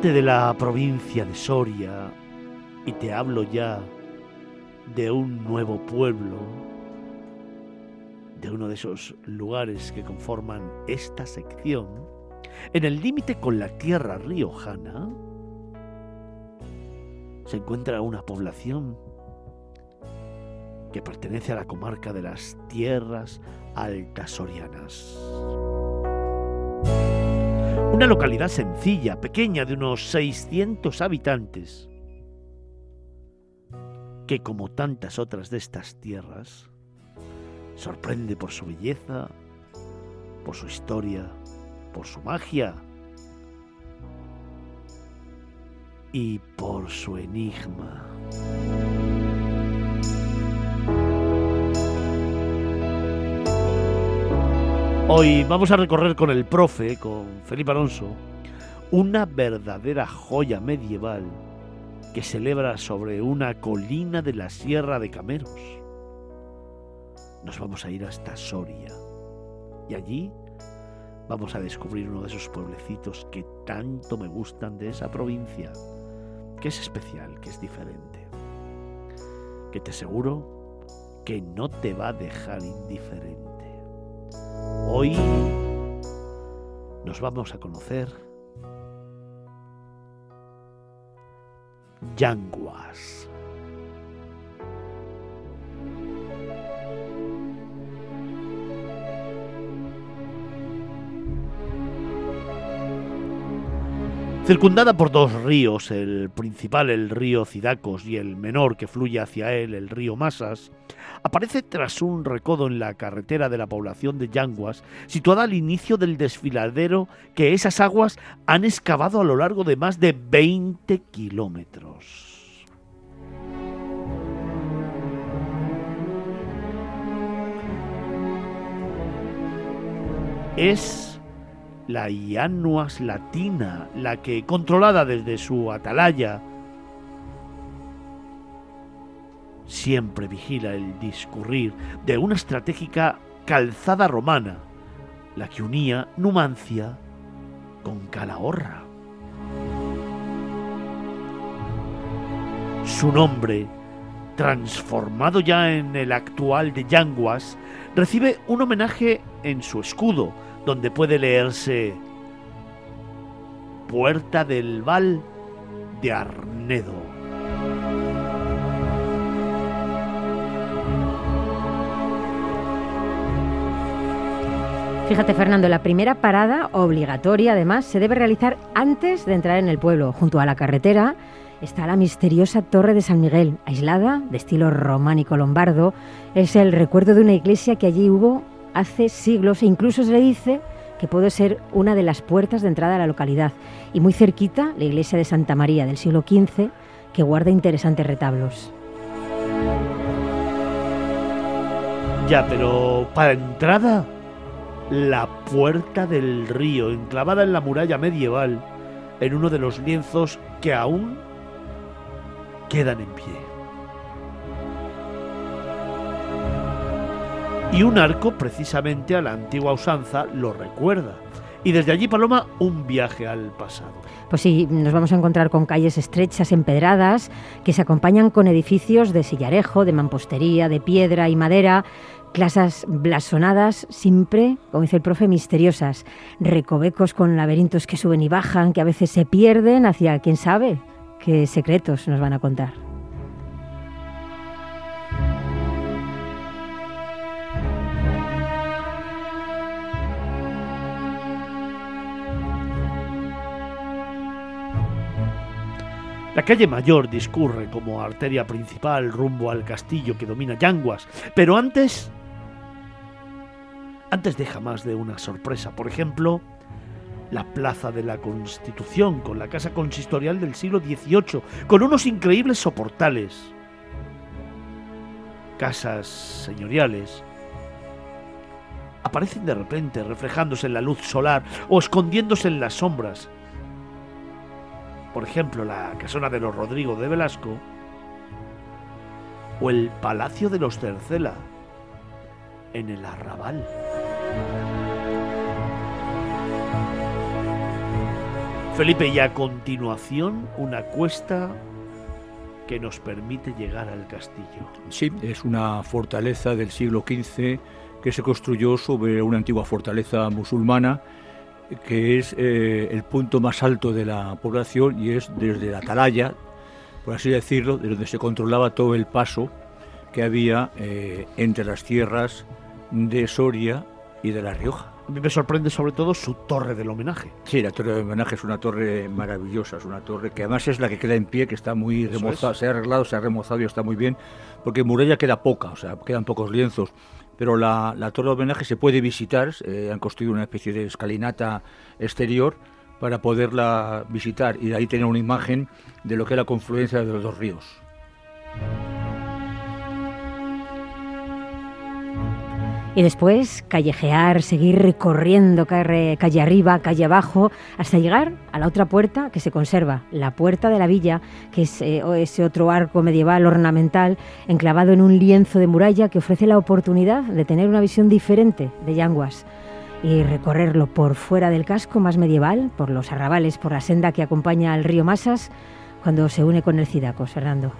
Norte de la provincia de Soria, y te hablo ya de un nuevo pueblo, de uno de esos lugares que conforman esta sección, en el límite con la tierra riojana, se encuentra una población que pertenece a la comarca de las tierras altas sorianas. Una localidad sencilla, pequeña, de unos 600 habitantes, que como tantas otras de estas tierras, sorprende por su belleza, por su historia, por su magia y por su enigma. Hoy vamos a recorrer con el profe, con Felipe Alonso, una verdadera joya medieval que celebra sobre una colina de la Sierra de Cameros. Nos vamos a ir hasta Soria y allí vamos a descubrir uno de esos pueblecitos que tanto me gustan de esa provincia, que es especial, que es diferente, que te aseguro que no te va a dejar indiferente. Hoy nos vamos a conocer Yanguas. Circundada por dos ríos, el principal el río Cidacos y el menor que fluye hacia él el río Masas, aparece tras un recodo en la carretera de la población de Yanguas, situada al inicio del desfiladero que esas aguas han excavado a lo largo de más de 20 kilómetros. Es la Ianuas latina, la que, controlada desde su atalaya, siempre vigila el discurrir de una estratégica calzada romana, la que unía Numancia con Calahorra. Su nombre, transformado ya en el actual de Yanguas, recibe un homenaje en su escudo, donde puede leerse Puerta del Val de Arnedo. Fíjate Fernando, la primera parada obligatoria además se debe realizar antes de entrar en el pueblo. Junto a la carretera está la misteriosa Torre de San Miguel, aislada, de estilo románico lombardo. Es el recuerdo de una iglesia que allí hubo hace siglos e incluso se le dice que puede ser una de las puertas de entrada a la localidad. Y muy cerquita, la iglesia de Santa María del siglo XV, que guarda interesantes retablos. Ya, pero para entrada, la puerta del río, enclavada en la muralla medieval, en uno de los lienzos que aún quedan en pie. Y un arco precisamente a la antigua usanza lo recuerda. Y desde allí, Paloma, un viaje al pasado. Pues sí, nos vamos a encontrar con calles estrechas, empedradas, que se acompañan con edificios de sillarejo, de mampostería, de piedra y madera, clases blasonadas, siempre, como dice el profe, misteriosas, recovecos con laberintos que suben y bajan, que a veces se pierden hacia quién sabe qué secretos nos van a contar. La calle Mayor discurre como arteria principal rumbo al castillo que domina Yanguas, pero antes... Antes deja más de una sorpresa. Por ejemplo, la Plaza de la Constitución, con la casa consistorial del siglo XVIII, con unos increíbles soportales. Casas señoriales aparecen de repente reflejándose en la luz solar o escondiéndose en las sombras. Por ejemplo, la casona de los Rodrigo de Velasco o el Palacio de los Cercela en el Arrabal. Felipe, y a continuación una cuesta que nos permite llegar al castillo. Sí, es una fortaleza del siglo XV que se construyó sobre una antigua fortaleza musulmana que es eh, el punto más alto de la población y es desde la atalaya, por así decirlo, de donde se controlaba todo el paso que había eh, entre las tierras de Soria y de La Rioja. A mí me sorprende sobre todo su torre del homenaje. Sí, la torre del homenaje es una torre maravillosa, es una torre que además es la que queda en pie, que está muy remozada, se ha arreglado, se ha remozado y está muy bien, porque muralla queda poca, o sea, quedan pocos lienzos pero la, torre de homenaje se puede visitar, eh, han construido una especie de escalinata exterior para poderla visitar y de ahí tener una imagen de lo que es la confluencia de los dos ríos. Y después callejear, seguir recorriendo calle, arriba, calle abajo, hasta llegar a la otra puerta que se conserva, la puerta de la villa, que es eh, ese otro arco medieval ornamental enclavado en un lienzo de muralla que ofrece la oportunidad de tener una visión diferente de Yanguas y recorrerlo por fuera del casco más medieval, por los arrabales, por la senda que acompaña al río Masas, cuando se une con el Cidacos, Fernando.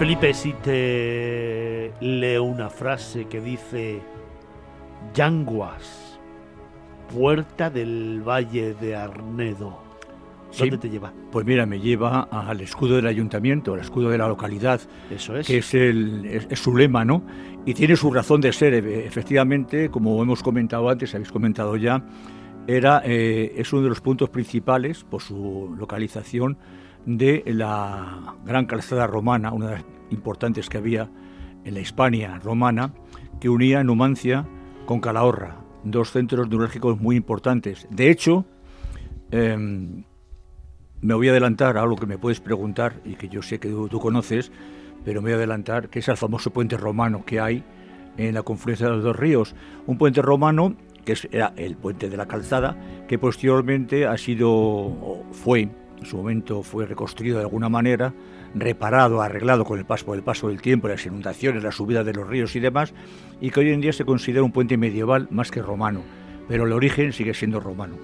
Felipe, si te leo una frase que dice Yanguas, puerta del Valle de Arnedo. ¿Dónde te lleva? Pues mira, me lleva al escudo del ayuntamiento, al escudo de la localidad. Eso es. Que es, el, su lema, ¿no? Y tiene su razón de ser, efectivamente, como hemos comentado antes, habéis comentado ya, era, eh, es uno de los puntos principales por su localización de la gran calzada romana, una de las importantes que había en la Hispania romana, que unía Numancia con Calahorra, dos centros neurálgicos muy importantes. De hecho, em, me voy a adelantar a algo que me puedes preguntar y que yo sé que tú, conoces, pero me voy a adelantar, que es el famoso puente romano que hay en la confluencia de los dos ríos. Un puente romano que era el puente de la calzada, que posteriormente ha sido, fue en su momento fue reconstruido de alguna manera, reparado, arreglado con el paso, el paso del tiempo, las inundaciones, la subida de los ríos y demás, y que hoy en día se considera un puente medieval más que romano, pero el origen sigue siendo romano.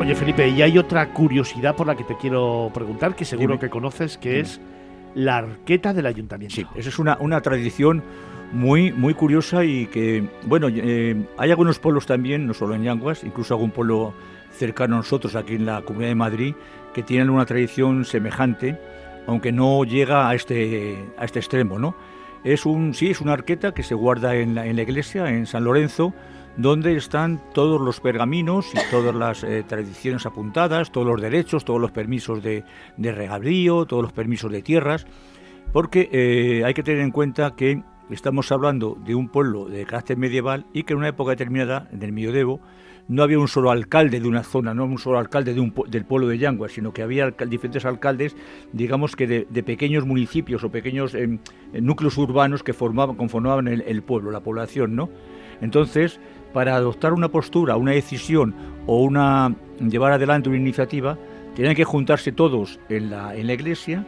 Oye Felipe, y hay otra curiosidad por la que te quiero preguntar, que seguro que conoces, que es la arqueta del ayuntamiento. Sí, esa es una, una tradición muy, muy curiosa y que, bueno, eh, hay algunos pueblos también, no solo en Yanguas, incluso algún pueblo cercano a nosotros aquí en la Comunidad de Madrid que tienen una tradición semejante, aunque no llega a este, a este extremo, ¿no? Es un, sí, es una arqueta que se guarda en la, en la iglesia, en San Lorenzo, donde están todos los pergaminos y todas las eh, tradiciones apuntadas, todos los derechos, todos los permisos de, de regadío, todos los permisos de tierras, porque eh, hay que tener en cuenta que estamos hablando de un pueblo de carácter medieval y que en una época determinada, en el medioevo, no había un solo alcalde de una zona, no un solo alcalde del pueblo de Yangua, sino que había diferentes alcaldes, digamos que de, pequeños municipios o pequeños em, núcleos urbanos que formaban, conformaban el, pueblo, la población, ¿no? Entonces, para adoptar una postura, una decisión o una llevar adelante una iniciativa, tenían que juntarse todos en la, en la iglesia,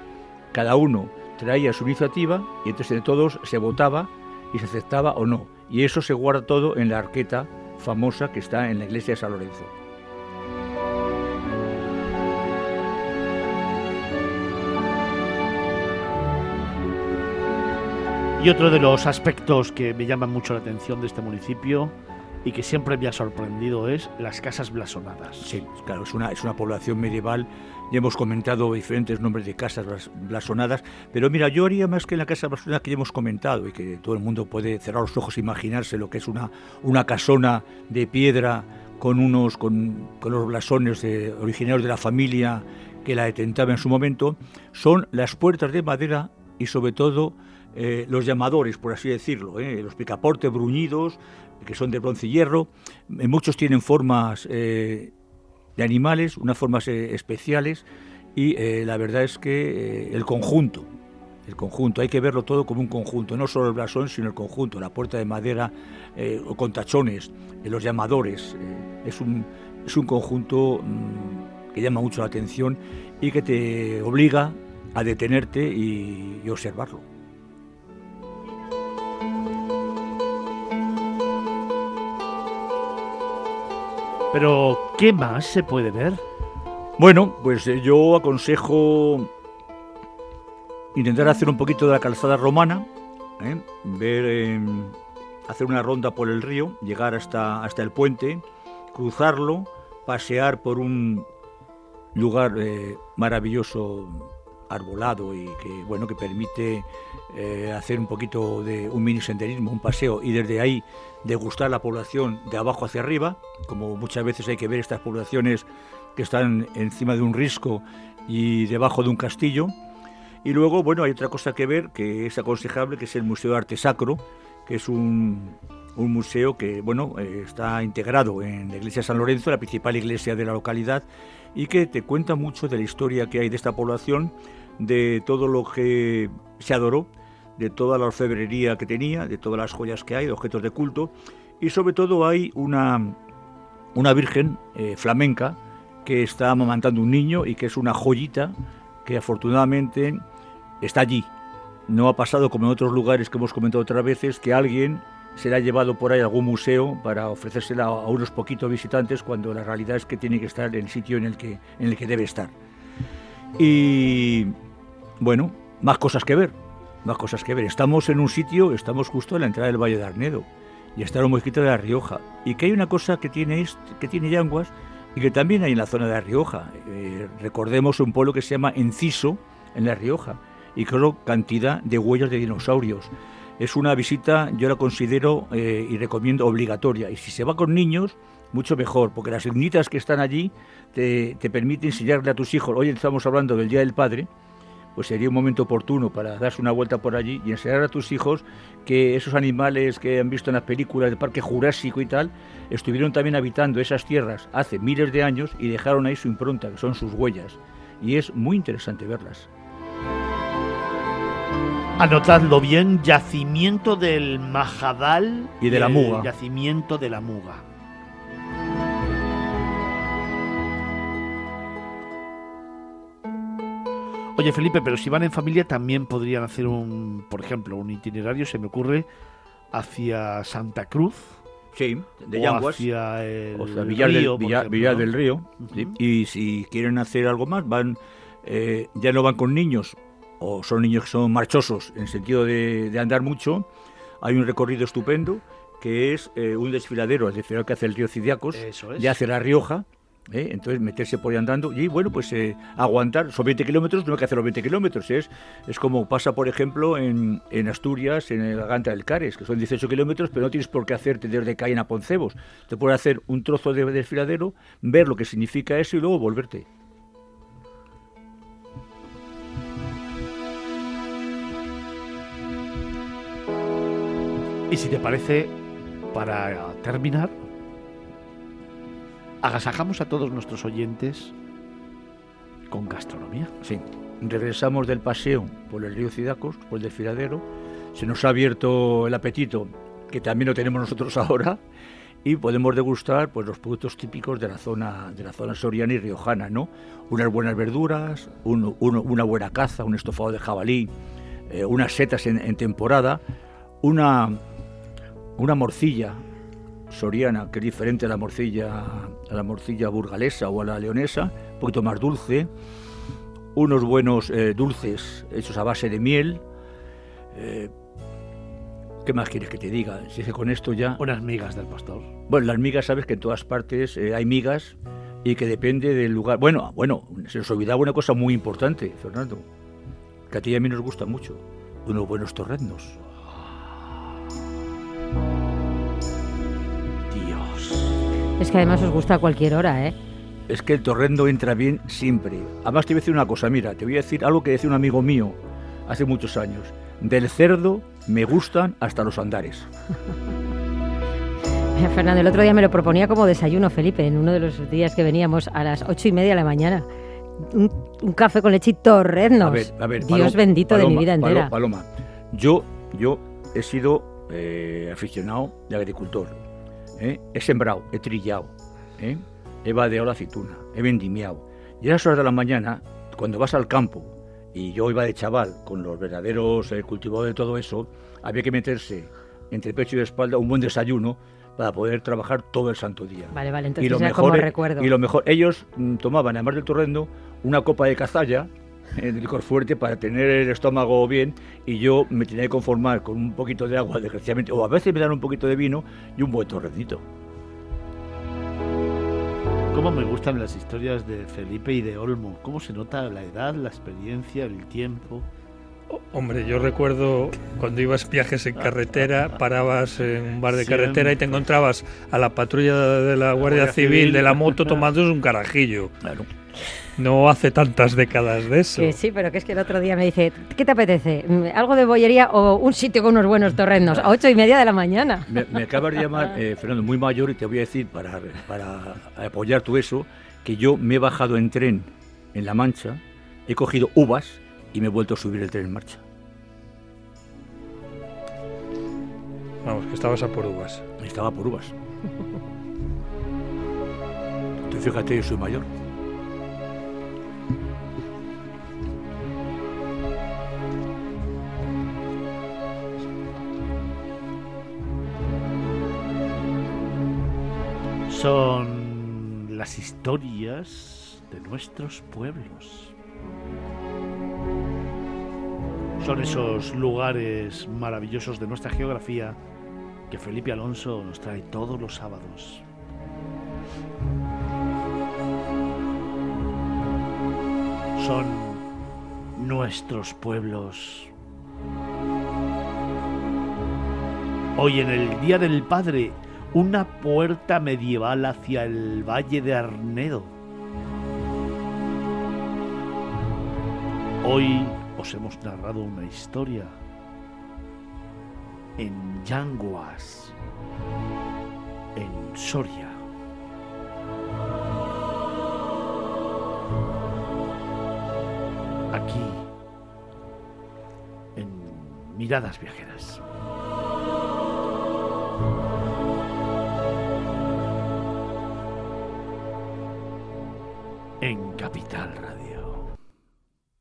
cada uno traía su iniciativa y entonces todos se votaba y se aceptaba o no. Y eso se guarda todo en la arqueta famosa que está en la iglesia de San Lorenzo. Y otro de los aspectos que me llaman mucho la atención de este municipio y que siempre me ha sorprendido es las casas blasonadas. Sí, claro, es una, es una población medieval ya hemos comentado diferentes nombres de casas blasonadas, pero mira, yo haría más que en la casa blasonada que ya hemos comentado y que todo el mundo puede cerrar los ojos e imaginarse lo que es una, una casona de piedra con unos con, los blasones originarios de la familia que la detentaba en su momento, son las puertas de madera y sobre todo eh, los llamadores, por así decirlo, ¿eh? los picaportes bruñidos, que son de bronce y hierro. Eh, muchos tienen formas de animales, unas formas especiales, y la verdad es que el conjunto, el conjunto, hay que verlo todo como un conjunto, no solo el blasón, sino el conjunto, la puerta de madera con tachones, los llamadores, es, un, es un conjunto mm, que llama mucho la atención y que te obliga a detenerte y observarlo. Pero, ¿qué más se puede ver? Bueno, pues eh, yo aconsejo intentar hacer un poquito de la calzada romana, ¿eh? ver, em, hacer una ronda por el río, llegar hasta, hasta el puente, cruzarlo, pasear por un lugar eh, maravilloso arbolado y que bueno que permite eh, hacer un poquito de un mini senderismo, un paseo y desde ahí degustar la población de abajo hacia arriba, como muchas veces hay que ver estas poblaciones que están encima de un risco y debajo de un castillo. Y luego, bueno, hay otra cosa que ver que es aconsejable, que es el Museo de Arte Sacro, que es un, un museo que, bueno, eh, está integrado en la iglesia de San Lorenzo, la principal iglesia de la localidad, y que te cuenta mucho de la historia que hay de esta población de todo lo que se adoró, de toda la orfebrería que tenía, de todas las joyas que hay, de objetos de culto, y sobre todo hay una, una virgen eh, flamenca que está amamantando un niño y que es una joyita que afortunadamente está allí. No ha pasado como en otros lugares que hemos comentado otras veces que alguien se la ha llevado por ahí a algún museo para ofrecérsela a unos poquitos visitantes cuando la realidad es que tiene que estar en el sitio en el que, en el que debe estar. Y bueno, más cosas que ver, más cosas que ver. Estamos en un sitio, estamos justo en la entrada del Valle de Arnedo y está muy mosquito de La Rioja. Y que hay una cosa que tiene, que tiene Yanguas y que también hay en la zona de La Rioja. Eh, recordemos un pueblo que se llama Enciso, en La Rioja, y creo cantidad de huellas de dinosaurios. Es una visita, yo la considero eh, y recomiendo obligatoria. Y si se va con niños, mucho mejor, porque las ignitas que están allí te, te permiten enseñarle a tus hijos, hoy estamos hablando del Día del Padre, pues sería un momento oportuno para darse una vuelta por allí y enseñar a tus hijos que esos animales que han visto en las películas del Parque Jurásico y tal, estuvieron también habitando esas tierras hace miles de años y dejaron ahí su impronta, que son sus huellas. Y es muy interesante verlas. Anotadlo bien, yacimiento del Majadal y de la Muga. Yacimiento de la Muga. Oye, Felipe, pero si van en familia también podrían hacer un, por ejemplo, un itinerario, se me ocurre, hacia Santa Cruz. Sí, de Yanguas. Hacia el o sea, Villar, río, del, Villar, del Río. Y si quieren hacer algo más, van eh, ya no van con niños, o son niños que son marchosos en el sentido de, andar mucho. Hay un recorrido estupendo que es eh, un desfiladero, el desfiladero que hace el río Cidiacos, ya hacia La Rioja, ¿eh? entonces meterse por ahí andando y bueno, pues eh, aguantar, son 20 kilómetros, no hay que hacer los 20 kilómetros, es, es como pasa por ejemplo en, en Asturias, en la Ganta del Cares, que son 18 kilómetros, pero no tienes por qué hacerte desde Caen a Poncebos, te puedes hacer un trozo de desfiladero, ver lo que significa eso y luego volverte. Y si te parece, para terminar, agasajamos a todos nuestros oyentes con gastronomía. Sí, regresamos del paseo por el río Cidacos, por el desfiladero, se nos ha abierto el apetito, que también lo tenemos nosotros ahora, y podemos degustar pues, los productos típicos de la zona de la zona soriana y riojana, ¿no? Unas buenas verduras, una buena caza, un estofado de jabalí, eh, unas setas en, en temporada, una, una morcilla soriana, que es diferente a la morcilla, a la morcilla burgalesa o a la leonesa, un poquito más dulce, unos buenos eh, dulces hechos a base de miel. Eh, ¿Qué más quieres que te diga? Si es que con esto ya... Unas migas del pastor. Bueno, las migas, sabes que en todas partes eh, hay migas y que depende del lugar. Bueno, bueno, se nos olvidaba una cosa muy importante, Fernando, que a ti y a mí nos gusta mucho, unos buenos torrendos. Es que además os gusta a cualquier hora, ¿eh? Es que el torrendo entra bien siempre. Además te voy a decir una cosa, mira, te voy a decir algo que decía un amigo mío hace muchos años. Del cerdo me gustan hasta los andares. Fernando, el otro día me lo proponía como desayuno, Felipe, en uno de los días que veníamos a las ocho y media de la mañana. Un, café con leche y torreznos. A ver, a ver, Dios bendito de mi vida entera. Paloma, yo, yo he sido eh, aficionado de agricultor. ¿Eh? He sembrado, he trillado, ¿eh? he vadeado la aceituna, he vendimiado. Y a las horas de la mañana, cuando vas al campo, y yo iba de chaval con los verdaderos cultivos de todo eso, había que meterse entre pecho y espalda un buen desayuno para poder trabajar todo el santo día. Vale, vale, entonces y lo mejor, recuerdo. Y lo mejor, ellos mm, tomaban, además del torrendo, una copa de cazalla, eh, de licor fuerte, para tener el estómago bien, y yo me tenía que conformar con un poquito de agua, desgraciadamente, o a veces me dan un poquito de vino y un buen torrendito. Cómo me gustan las historias de Felipe y de Olmo, cómo se nota la edad, la experiencia, el tiempo. Hombre, yo recuerdo cuando ibas viajes en carretera, parabas en un bar de carretera y te encontrabas a la patrulla de la Guardia, Civil, de la moto tomando un carajillo. Claro. No hace tantas décadas de eso. Sí, sí, pero que es que el otro día me dice, ¿qué te apetece? ¿Algo de bollería o un sitio con unos buenos torrendos? A ocho y media de la mañana. Me, acabas de llamar, eh, Fernando, muy mayor y te voy a decir, para, para apoyar tu eso, que yo me he bajado en tren en La Mancha, he cogido uvas y me he vuelto a subir el tren en marcha. Vamos, que estabas a por uvas. Estaba por uvas. Tú fíjate, yo soy mayor. Son las historias de nuestros pueblos. Son esos lugares maravillosos de nuestra geografía que Felipe Alonso nos trae todos los sábados. Son nuestros pueblos. Hoy en el Día del Padre, una puerta medieval hacia el Valle de Arnedo. Hoy os hemos narrado una historia en Yanguas, en Soria. Aquí, en Miradas Viajeras. En Capital Radio.